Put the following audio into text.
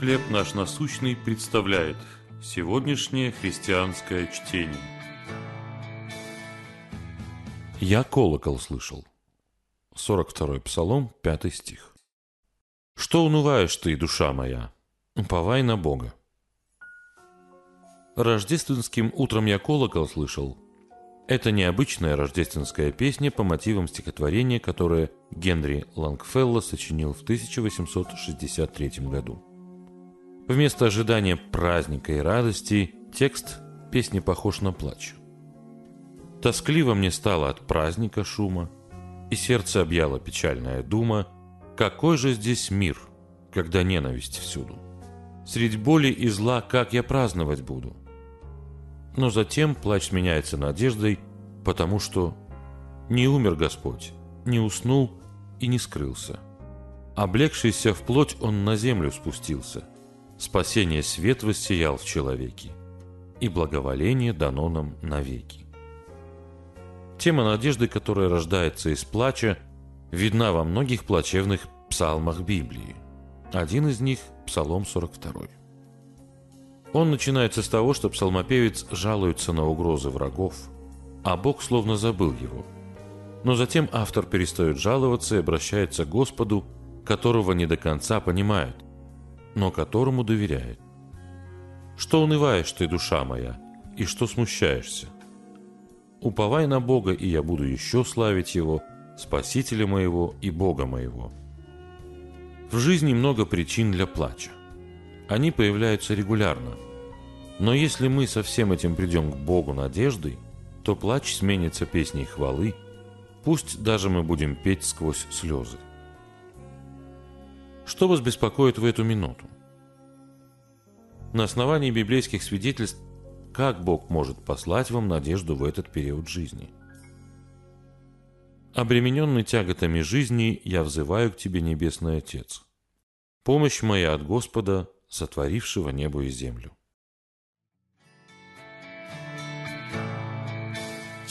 «Хлеб наш насущный» представляет сегодняшнее христианское чтение. «Я колокол слышал». 42-й Псалом, 5 стих. «Что унываешь ты, душа моя? Уповай на Бога». Рождественским утром я колокол слышал. Это необычная рождественская песня по мотивам стихотворения, которое Генри Лангфелло сочинил в 1863 году. Вместо ожидания праздника и радости текст песни похож на плач. Тоскливо мне стало от праздника шума, и сердце объяла печальная дума, какой же здесь мир, когда ненависть всюду? Средь боли и зла как я праздновать буду? Но затем плач сменяется надеждой, потому что не умер Господь, не уснул и не скрылся. Облегшийся в плоть он на землю спустился – спасение свет воссиял в человеке, и благоволение дано нам навеки. Тема надежды, которая рождается из плача, видна во многих плачевных псалмах Библии. Один из них – Псалом 42. Он начинается с того, что псалмопевец жалуется на угрозы врагов, а Бог словно забыл его. Но затем автор перестает жаловаться и обращается к Господу, которого не до конца понимает – но которому доверяет. Что унываешь ты, душа моя, и что смущаешься? Уповай на Бога, и я буду еще славить Его, Спасителя моего и Бога моего. В жизни много причин для плача. Они появляются регулярно. Но если мы со всем этим придем к Богу надеждой, то плач сменится песней хвалы, пусть даже мы будем петь сквозь слезы. Что вас беспокоит в эту минуту? На основании библейских свидетельств, как Бог может послать вам надежду в этот период жизни? Обремененный тяготами жизни, я взываю к Тебе, Небесный Отец. Помощь моя от Господа, сотворившего небо и землю.